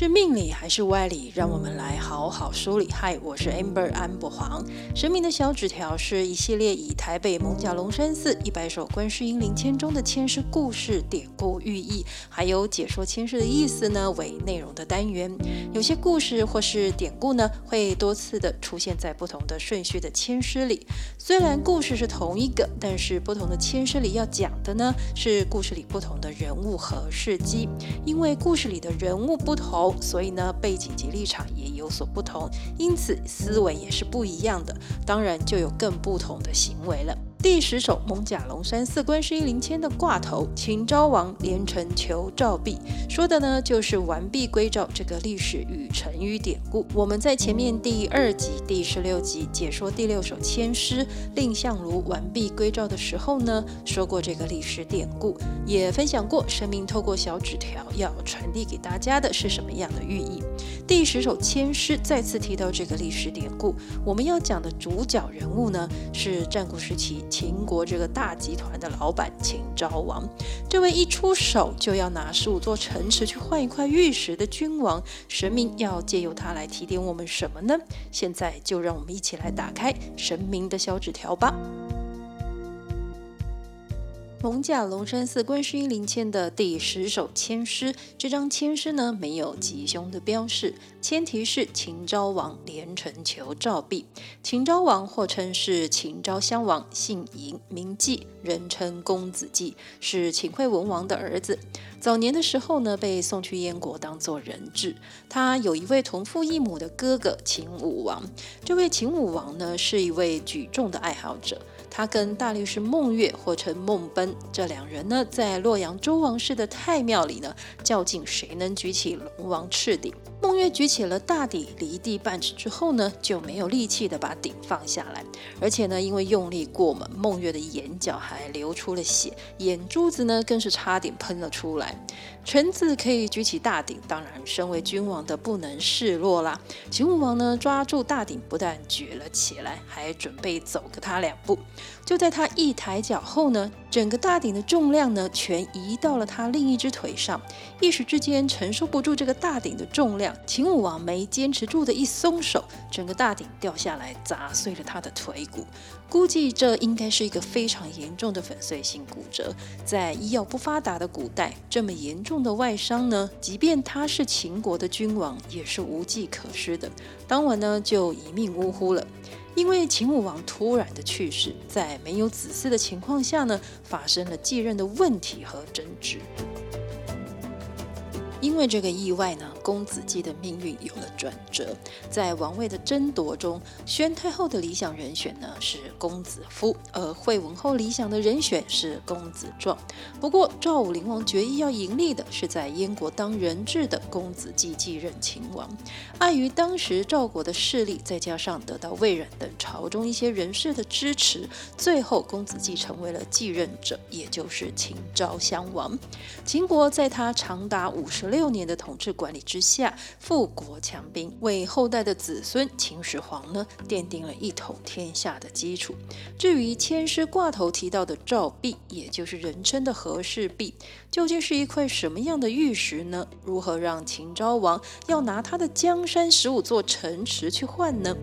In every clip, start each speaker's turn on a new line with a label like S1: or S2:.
S1: 是命理还是歪理？让我们来好好梳理。嗨，我是 Amber 安博黄。神明的小纸条是一系列以台北艋舺龙山寺一百首观世音灵签中的签诗故事、典故、寓意，还有解说签诗的意思呢为内容的单元。有些故事或是典故呢，会多次的出现在不同的顺序的签诗里。虽然故事是同一个，但是不同的签诗里要讲的呢，是故事里不同的人物和事迹。因为故事里的人物不同。所以呢，背景及立场也有所不同，因此思维也是不一样的，当然就有更不同的行为了。第十首蒙甲龙山寺观世音灵签的挂头，秦昭王连城求照壁，说的呢就是完璧归赵这个历史与成语典故。我们在前面第二集第十六集解说第六首签诗蔺相如完璧归赵的时候呢，说过这个历史典故，也分享过神明透过小纸条要传递给大家的是什么样的寓意。第十首签诗再次提到这个历史典故，我们要讲的主角人物呢是战国时期。秦国这个大集团的老板秦昭王，这位一出手就要拿十五座城池去换一块玉石的君王，神明要借由他来提点我们什么呢？现在就让我们一起来打开神明的小纸条吧。艋舺龙山寺观世音灵签的第十首签诗，这张签诗呢没有吉凶的标示，签题是秦昭王连城求照壁。秦昭王或称是秦昭襄王，姓嬴，名季，人称公子季，是秦惠文王的儿子。早年的时候呢，被送去燕国当做人质。他有一位同父异母的哥哥秦武王，这位秦武王呢是一位举重的爱好者。他跟大力士孟月，或称孟奔，这两人呢，在洛阳周王室的太庙里呢，较劲谁能举起龙王赤鼎。孟月举起了大鼎，离地半尺之后呢，就没有力气的把鼎放下来，而且呢，因为用力过猛，孟月的眼角还流出了血，眼珠子呢，更是差点喷了出来。臣子可以举起大鼎，当然，身为君王的不能示弱啦。秦武王呢，抓住大鼎，不但举了起来，还准备走个他两步。就在他一抬脚后呢，整个大鼎的重量呢，全移到了他另一只腿上，一时之间承受不住这个大鼎的重量。秦武王没坚持住的一松手，整个大鼎掉下来，砸碎了他的腿骨。估计这应该是一个非常严重的粉碎性骨折。在医药不发达的古代，这么严重的外伤呢，即便他是秦国的君王，也是无计可施的。当晚呢，就一命呜呼了。因为秦武王突然的去世，在没有子嗣的情况下呢，发生了继任的问题和争执。因为这个意外呢，公子季的命运有了转折。在王位的争夺中，宣太后的理想人选呢是公子夫，而惠文后理想的人选是公子壮。不过赵武灵王决意要迎立的是在燕国当人质的公子季继任秦王。碍于当时赵国的势力，再加上得到魏冉等朝中一些人士的支持，最后公子季成为了继任者，也就是秦昭襄王。秦国在他长达五十六年的统治管理之下，富国强兵，为后代的子孙秦始皇呢奠定了一统天下的基础。至于签诗挂头提到的赵璧，也就是人称的和氏璧，究竟是一块什么样的玉石呢？如何让秦昭王要拿他的江山十五座城池去换呢？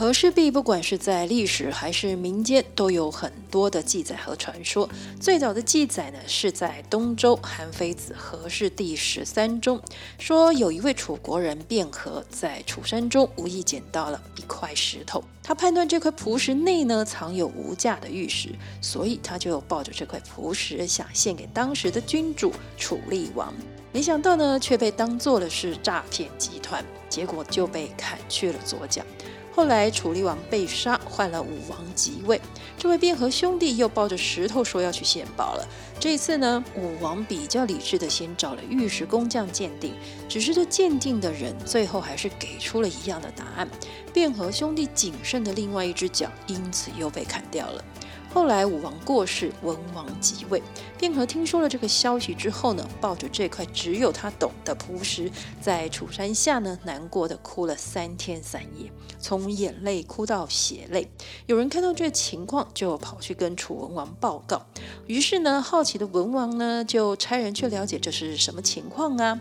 S1: 和氏璧不管是在历史还是民间，都有很多的记载和传说。最早的记载呢，是在东周韩非子《和氏第十三》中，说有一位楚国人卞和在楚山中无意捡到了一块石头，他判断这块璞石内呢藏有无价的玉石，所以他就抱着这块璞石想献给当时的君主楚厉王，没想到呢却被当做了是诈骗集团，结果就被砍去了左脚。后来楚厉王被杀，换了武王即位。这位卞和兄弟又抱着石头说要去献宝了。这一次呢，武王比较理智的先找了玉石工匠鉴定，只是这鉴定的人最后还是给出了一样的答案。卞和兄弟仅剩的另外一只脚因此又被砍掉了。后来武王过世，文王即位。卞和听说了这个消息之后呢，抱着这块只有他懂的璞石，在楚山下呢，难过的哭了三天三夜，从眼泪哭到血泪。有人看到这情况，就跑去跟楚文王报告。于是呢，好奇的文王呢，就差人去了解这是什么情况啊。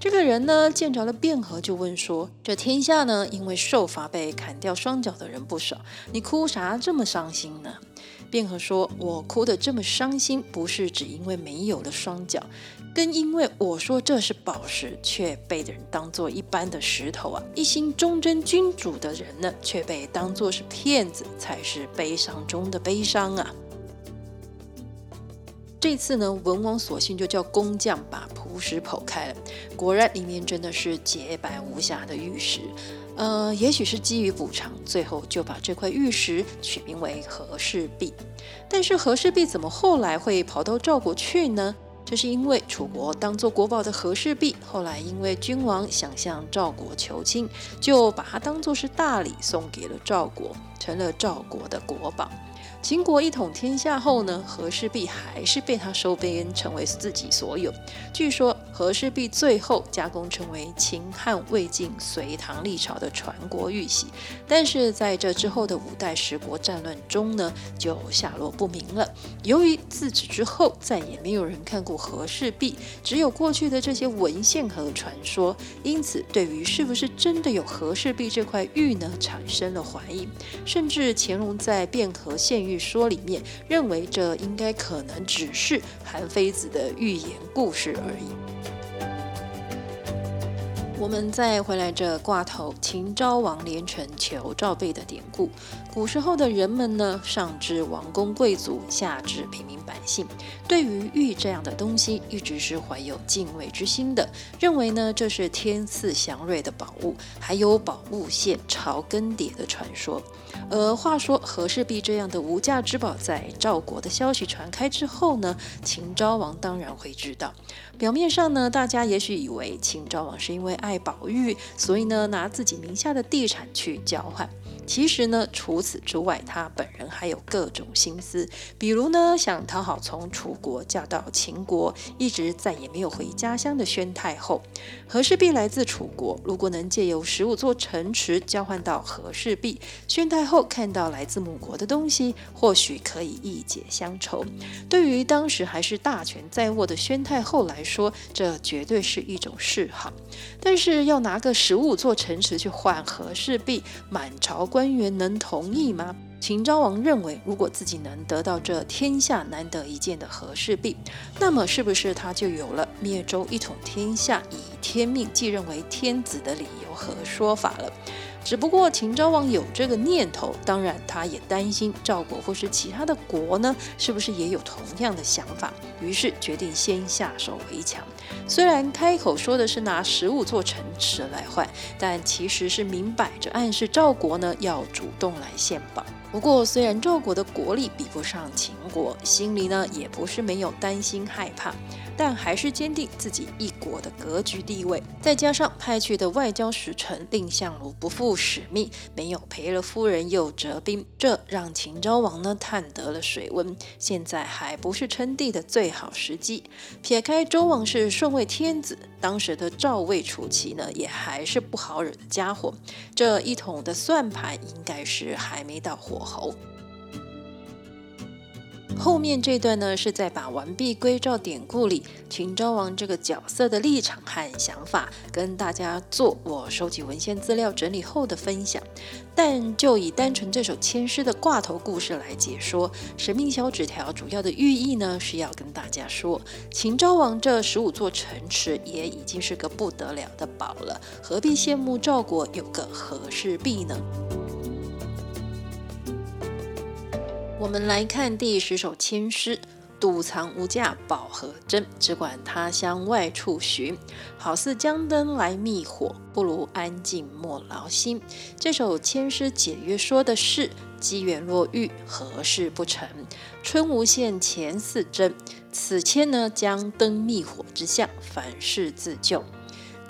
S1: 这个人呢，见着了卞和，就问说：“这天下呢，因为受罚被砍掉双脚的人不少，你哭啥这么伤心呢？”卞和说：“我哭得这么伤心，不是只因为没有了双脚，更因为我说这是宝石，却被人当做一般的石头啊！一心忠贞君主的人呢，却被当作是骗子，才是悲伤中的悲伤啊！”这次呢，文王索性就叫工匠把璞石剖开了，果然里面真的是洁白无瑕的玉石。呃，也许是基于补偿，最后就把这块玉石取名为和氏璧。但是和氏璧怎么后来会跑到赵国去呢？这是因为楚国当做国宝的和氏璧，后来因为君王想向赵国求亲，就把它当做是大礼送给了赵国，成了赵国的国宝。秦国一统天下后呢，和氏璧还是被他收编成为自己所有。据说和氏璧最后加工成为秦汉魏晋隋唐历朝的传国玉玺，但是在这之后的五代十国战乱中呢，就下落不明了。由于自此之后再也没有人看过和氏璧，只有过去的这些文献和传说，因此对于是不是真的有和氏璧这块玉呢，产生了怀疑。甚至乾隆在卞和献据说里面认为，这应该可能只是韩非子的寓言故事而已。我们再回来这挂头，秦昭王连城求赵璧的典故。古时候的人们呢，上至王公贵族，下至平民百姓，对于玉这样的东西，一直是怀有敬畏之心的，认为呢，这是天赐祥瑞的宝物，还有宝物献朝更迭的传说。而话说和氏璧这样的无价之宝，在赵国的消息传开之后呢，秦昭王当然会知道。表面上呢，大家也许以为秦昭王是因为爱宝玉，所以呢，拿自己名下的地产去交换。其实呢，除此之外，他本人还有各种心思，比如呢，想讨好从楚国嫁到秦国，一直再也没有回家乡的宣太后。和氏璧来自楚国，如果能借由十五座城池交换到和氏璧，宣太后看到来自母国的东西，或许可以一解乡愁。对于当时还是大权在握的宣太后来说，这绝对是一种示好。但是要拿个十五座城池去换和氏璧，满朝官员能同意吗？秦昭王认为，如果自己能得到这天下难得一见的和氏璧，那么是不是他就有了灭周一统天下、以天命继任为天子的理由和说法了？只不过秦昭王有这个念头，当然他也担心赵国或是其他的国呢，是不是也有同样的想法？于是决定先下手为强。虽然开口说的是拿十五座城池来换，但其实是明摆着暗示赵国呢要主动来献宝。不过，虽然赵国的国力比不上秦国，心里呢也不是没有担心害怕，但还是坚定自己一国的格局地位。再加上派去的外交使臣蔺相如不负使命，没有赔了夫人又折兵，这让秦昭王呢探得了水温。现在还不是称帝的最好时机。撇开周王是顺位天子，当时的赵魏楚齐呢也还是不好惹的家伙。这一统的算盘应该是还没到火候。后面这段呢，是在把完璧归赵典故里秦昭王这个角色的立场和想法跟大家做我收集文献资料整理后的分享。但就以单纯这首千诗的挂头故事来解说，神秘小纸条主要的寓意呢，是要跟大家说，秦昭王这十五座城池也已经是个不得了的宝了，何必羡慕赵国有个和氏璧呢？我们来看第十首签诗：笃藏无价宝和珍，只管他乡外处寻。好似江灯来灭火，不如安静莫劳心。这首签诗简约说的是：机缘若遇，何事不成？春无限，前似真。此签呢，将灯灭火之象，凡事自救。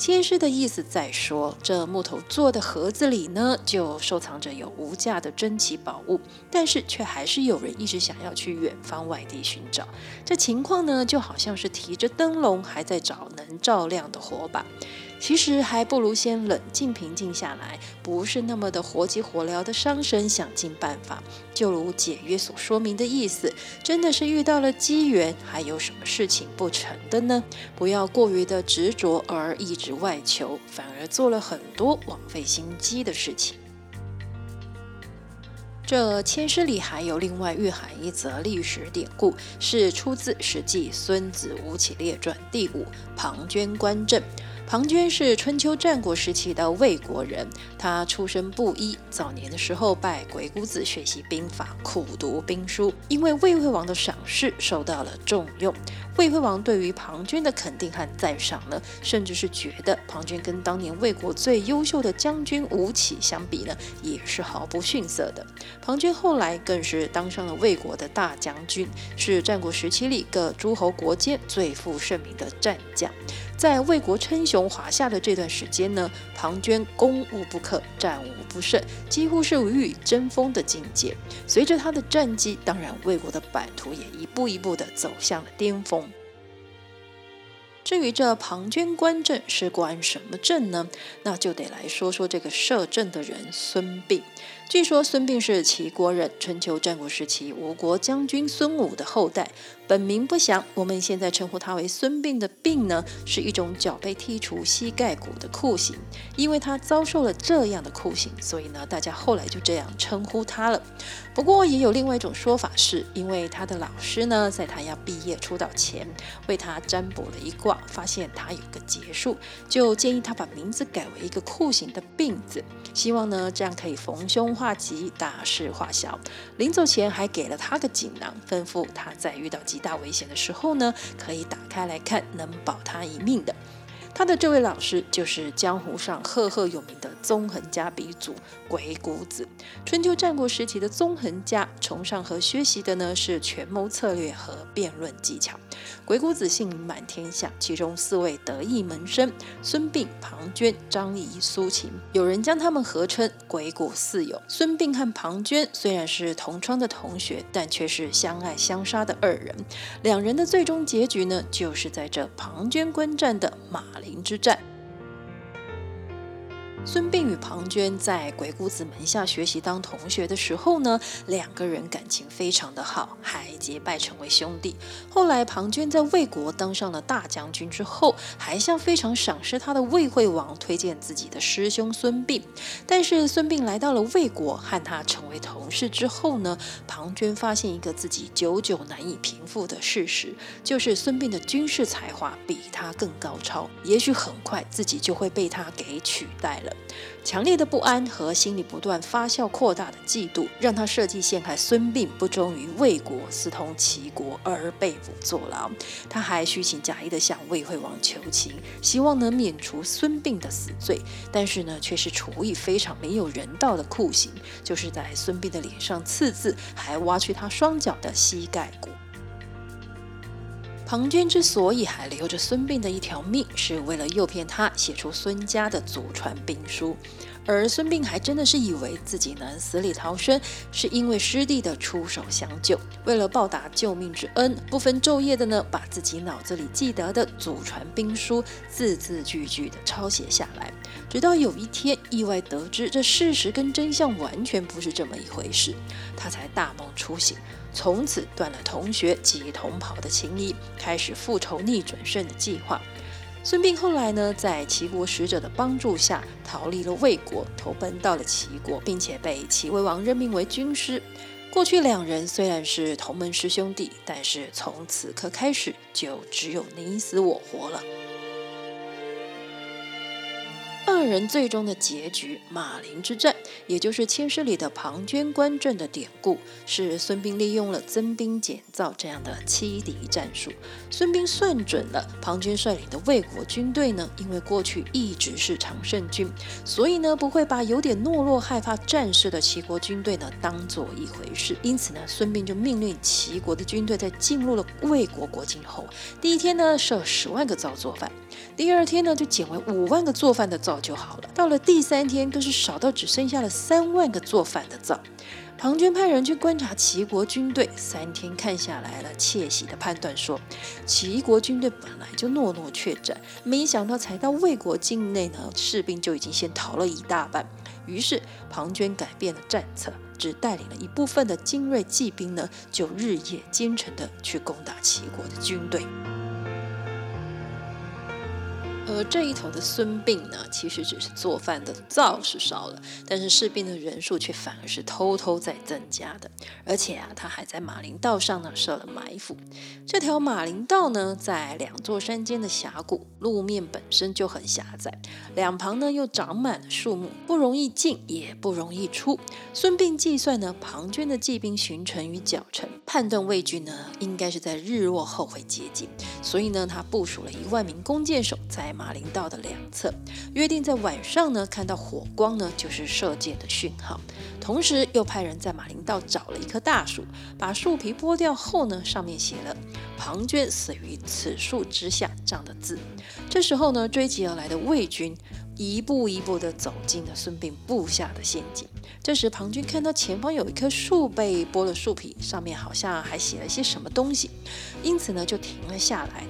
S1: 签诗的意思在说，这木头做的盒子里呢，就收藏着有无价的珍奇宝物，但是却还是有人一直想要去远方外地寻找。这情况呢，就好像是提着灯笼还在找能照亮的火把。其实还不如先冷静平静下来，不是那么的火急火燎的伤神，想尽办法。就如解约所说明的意思，真的是遇到了机缘，还有什么事情不成的呢？不要过于的执着而一直外求，反而做了很多枉费心机的事情。这签诗里还有另外蕴含一则历史典故，是出自《史记·孙子吴起列传》第五庞涓观政。庞涓是春秋战国时期的魏国人，他出身布衣，早年的时候拜鬼谷子学习兵法，苦读兵书，因为魏惠王的赏识，受到了重用。魏惠王对于庞涓的肯定和赞赏呢，甚至是觉得庞涓跟当年魏国最优秀的将军吴起相比呢，也是毫不逊色的。庞涓后来更是当上了魏国的大将军，是战国时期里各诸侯国间最负盛名的战将。在魏国称雄华夏的这段时间呢，庞涓攻无不克，战无不胜，几乎是无与争锋的境界。随着他的战绩，当然魏国的版图也一步一步地走向了巅峰。至于这庞涓观政是观什么政呢？那就得来说说这个摄政的人孙膑。据说孙膑是齐国人，春秋战国时期吴国将军孙武的后代。本名不详，我们现在称呼他为孙膑的膑呢，是一种脚被剔除膝盖骨的酷刑。因为他遭受了这样的酷刑，所以呢，大家后来就这样称呼他了。不过也有另外一种说法是，因为他的老师呢，在他要毕业出道前，为他占卜了一卦，发现他有个劫数，就建议他把名字改为一个酷刑的膑字，希望呢这样可以逢凶化吉，大事化小。临走前还给了他个锦囊，吩咐他在遇到极大危险的时候呢，可以打开来看，能保他一命的。他的这位老师就是江湖上赫赫有名的纵横家鼻祖鬼谷子。春秋战国时期的纵横家，崇尚和学习的呢是权谋策略和辩论技巧。鬼谷子姓名满天下，其中四位得意门生孙膑、庞涓、张仪、苏秦，有人将他们合称鬼谷四友。孙膑和庞涓虽然是同窗的同学，但却是相爱相杀的二人。两人的最终结局呢，就是在这庞涓观战的马林之战。孙膑与庞涓在鬼谷子门下学习当同学的时候呢，两个人感情非常的好，还结拜成为兄弟。后来庞涓在魏国当上了大将军之后，还向非常赏识他的魏惠王推荐自己的师兄孙膑。但是孙膑来到了魏国，和他成为同事之后呢，庞涓发现一个自己久久难以平复的事实，就是孙膑的军事才华比他更高超，也许很快自己就会被他给取代了。强烈的不安和心里不断发酵扩大的嫉妒，让他设计陷害孙膑不忠于魏国，私通齐国而被捕坐牢。他还虚情假意地向魏惠王求情，希望能免除孙膑的死罪，但是呢，却是处以非常没有人道的酷刑，就是在孙膑的脸上刺字，还挖去他双脚的膝盖骨。庞涓之所以还留着孙膑的一条命，是为了诱骗他写出孙家的祖传兵书。而孙膑还真的是以为自己能死里逃生，是因为师弟的出手相救。为了报答救命之恩，不分昼夜的呢，把自己脑子里记得的祖传兵书字字句句的抄写下来。直到有一天，意外得知这事实跟真相完全不是这么一回事，他才大梦初醒。从此断了同学及同袍的情谊，开始复仇逆转胜的计划。孙膑后来呢，在齐国使者的帮助下，逃离了魏国，投奔到了齐国，并且被齐威王任命为军师。过去两人虽然是同门师兄弟，但是从此刻开始，就只有你死我活了。二人最终的结局，马陵之战，也就是青诗里的庞涓观阵的典故，是孙膑利用了增兵减灶这样的欺敌战术。孙膑算准了庞涓率领的魏国军队呢，因为过去一直是常胜军，所以呢不会把有点懦弱、害怕战事的齐国军队呢当做一回事。因此呢，孙膑就命令齐国的军队在进入了魏国国境后，第一天呢设十万个造作饭。第二天呢，就减为五万个做饭的灶就好了。到了第三天，更是少到只剩下了三万个做饭的灶。庞涓派人去观察齐国军队，三天看下来了，窃喜的判断说，齐国军队本来就懦弱怯战，没想到才到魏国境内呢，士兵就已经先逃了一大半。于是庞涓改变了战策，只带领了一部分的精锐骑兵呢，就日夜兼程地去攻打齐国的军队。而这一头的孙膑呢，其实只是做饭的灶是烧了，但是士兵的人数却反而是偷偷在增加的。而且啊，他还在马陵道上呢设了埋伏。这条马陵道呢，在两座山间的峡谷，路面本身就很狭窄，两旁呢又长满了树木，不容易进也不容易出。孙膑计算呢，庞涓的骑兵巡城与脚程，判断魏军呢应该是在日落后会接近，所以呢，他部署了一万名弓箭手在马马陵道的两侧，约定在晚上呢看到火光呢就是射箭的讯号。同时又派人在马陵道找了一棵大树，把树皮剥掉后呢，上面写了“庞涓死于此树之下”这样的字。这时候呢，追击而来的魏军一步一步地走进了孙膑布下的陷阱。这时庞涓看到前方有一棵树被剥了树皮，上面好像还写了些什么东西，因此呢就停了下来，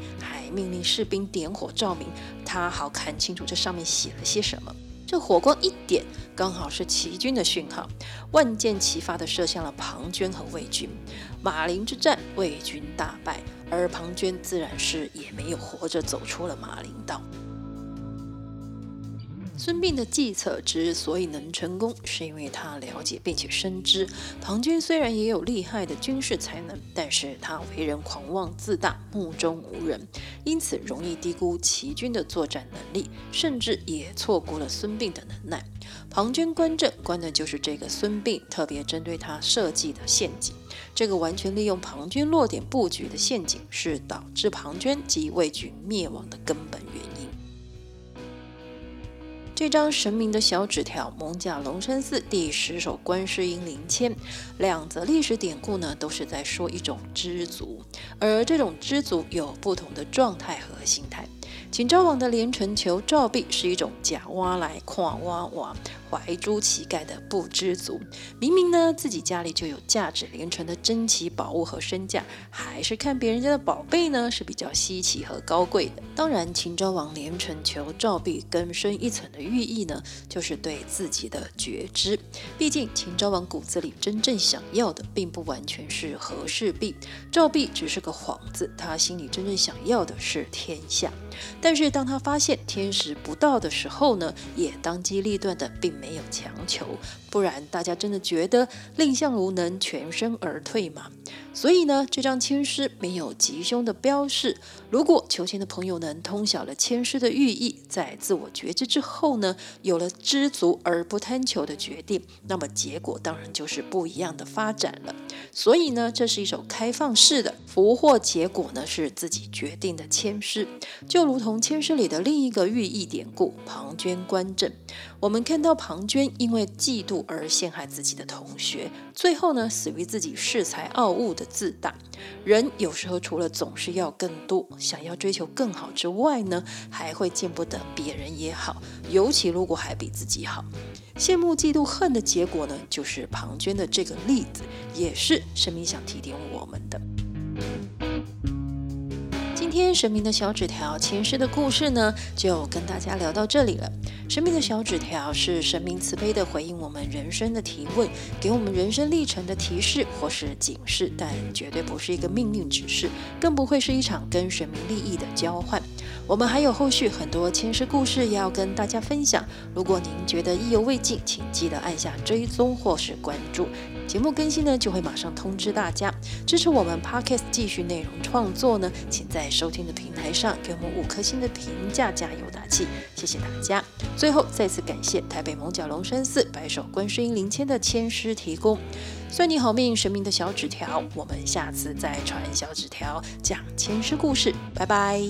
S1: 命令士兵点火照明，他好看清楚这上面写了些什么。这火光一点，刚好是齐军的讯号，万箭齐发的射向了庞涓和魏军。马陵之战，魏军大败，而庞涓自然是也没有活着走出了马陵道。孙膑的计策之所以能成功，是因为他了解并且深知，庞涓虽然也有厉害的军事才能，但是他为人狂妄自大，目中无人，因此容易低估齐军的作战能力，甚至也错估了孙膑的能耐。庞涓观阵，关的就是这个孙膑特别针对他设计的陷阱。这个完全利用庞涓落点布局的陷阱，是导致庞涓及魏军灭亡的根本。这张神明的小纸条，艋舺龙山寺第十首观世音灵签，两则历史典故呢，都是在说一种知足，而这种知足有不同的状态和心态。秦昭王的连城求赵壁是一种假挖来跨挖挖。怀珠乞丐的不知足，明明呢自己家里就有价值连城的珍奇宝物和身价，还是看别人家的宝贝呢是比较稀奇和高贵的。当然，秦昭王连城求赵壁更深一层的寓意呢，就是对自己的觉知。毕竟秦昭王骨子里真正想要的，并不完全是和氏璧，赵壁只是个幌子，他心里真正想要的是天下。但是当他发现天时不到的时候呢，也当机立断的并。没有强求，不然大家真的觉得蔺相如能全身而退吗？所以呢，这张签诗没有吉凶的标示。如果求签的朋友能通晓了签诗的寓意，在自我觉知之后呢，有了知足而不贪求的决定，那么结果当然就是不一样的发展了。所以呢，这是一首开放式的福祸结果呢是自己决定的签诗，就如同签诗里的另一个寓意典故“庞涓观阵”。我们看到庞涓因为嫉妒而陷害自己的同学，最后呢死于自己恃才傲物的自大。人有时候除了总是要更多，想要追求更好之外呢，还会见不得别人也好，尤其如果还比自己好，羡慕、嫉妒、恨的结果呢，就是庞涓的这个例子，也是神明想提点我们的。今天神明的小纸条前世的故事呢，就跟大家聊到这里了。神明的小纸条是神明慈悲的回应我们人生的提问，给我们人生历程的提示或是警示，但绝对不是一个命令指示，更不会是一场跟神明利益的交换。我们还有后续很多前世故事要跟大家分享。如果您觉得意犹未尽，请记得按下追踪或是关注。节目更新呢，就会马上通知大家。支持我们 Podcast 继续内容创作呢，请在收听的平台上给我们五颗星的评价，加油打气，谢谢大家。最后再次感谢台北艋舺龙山寺白手观世音灵签的签诗提供。算你好命，神明的小纸条，我们下次再传小纸条讲签诗故事，拜拜。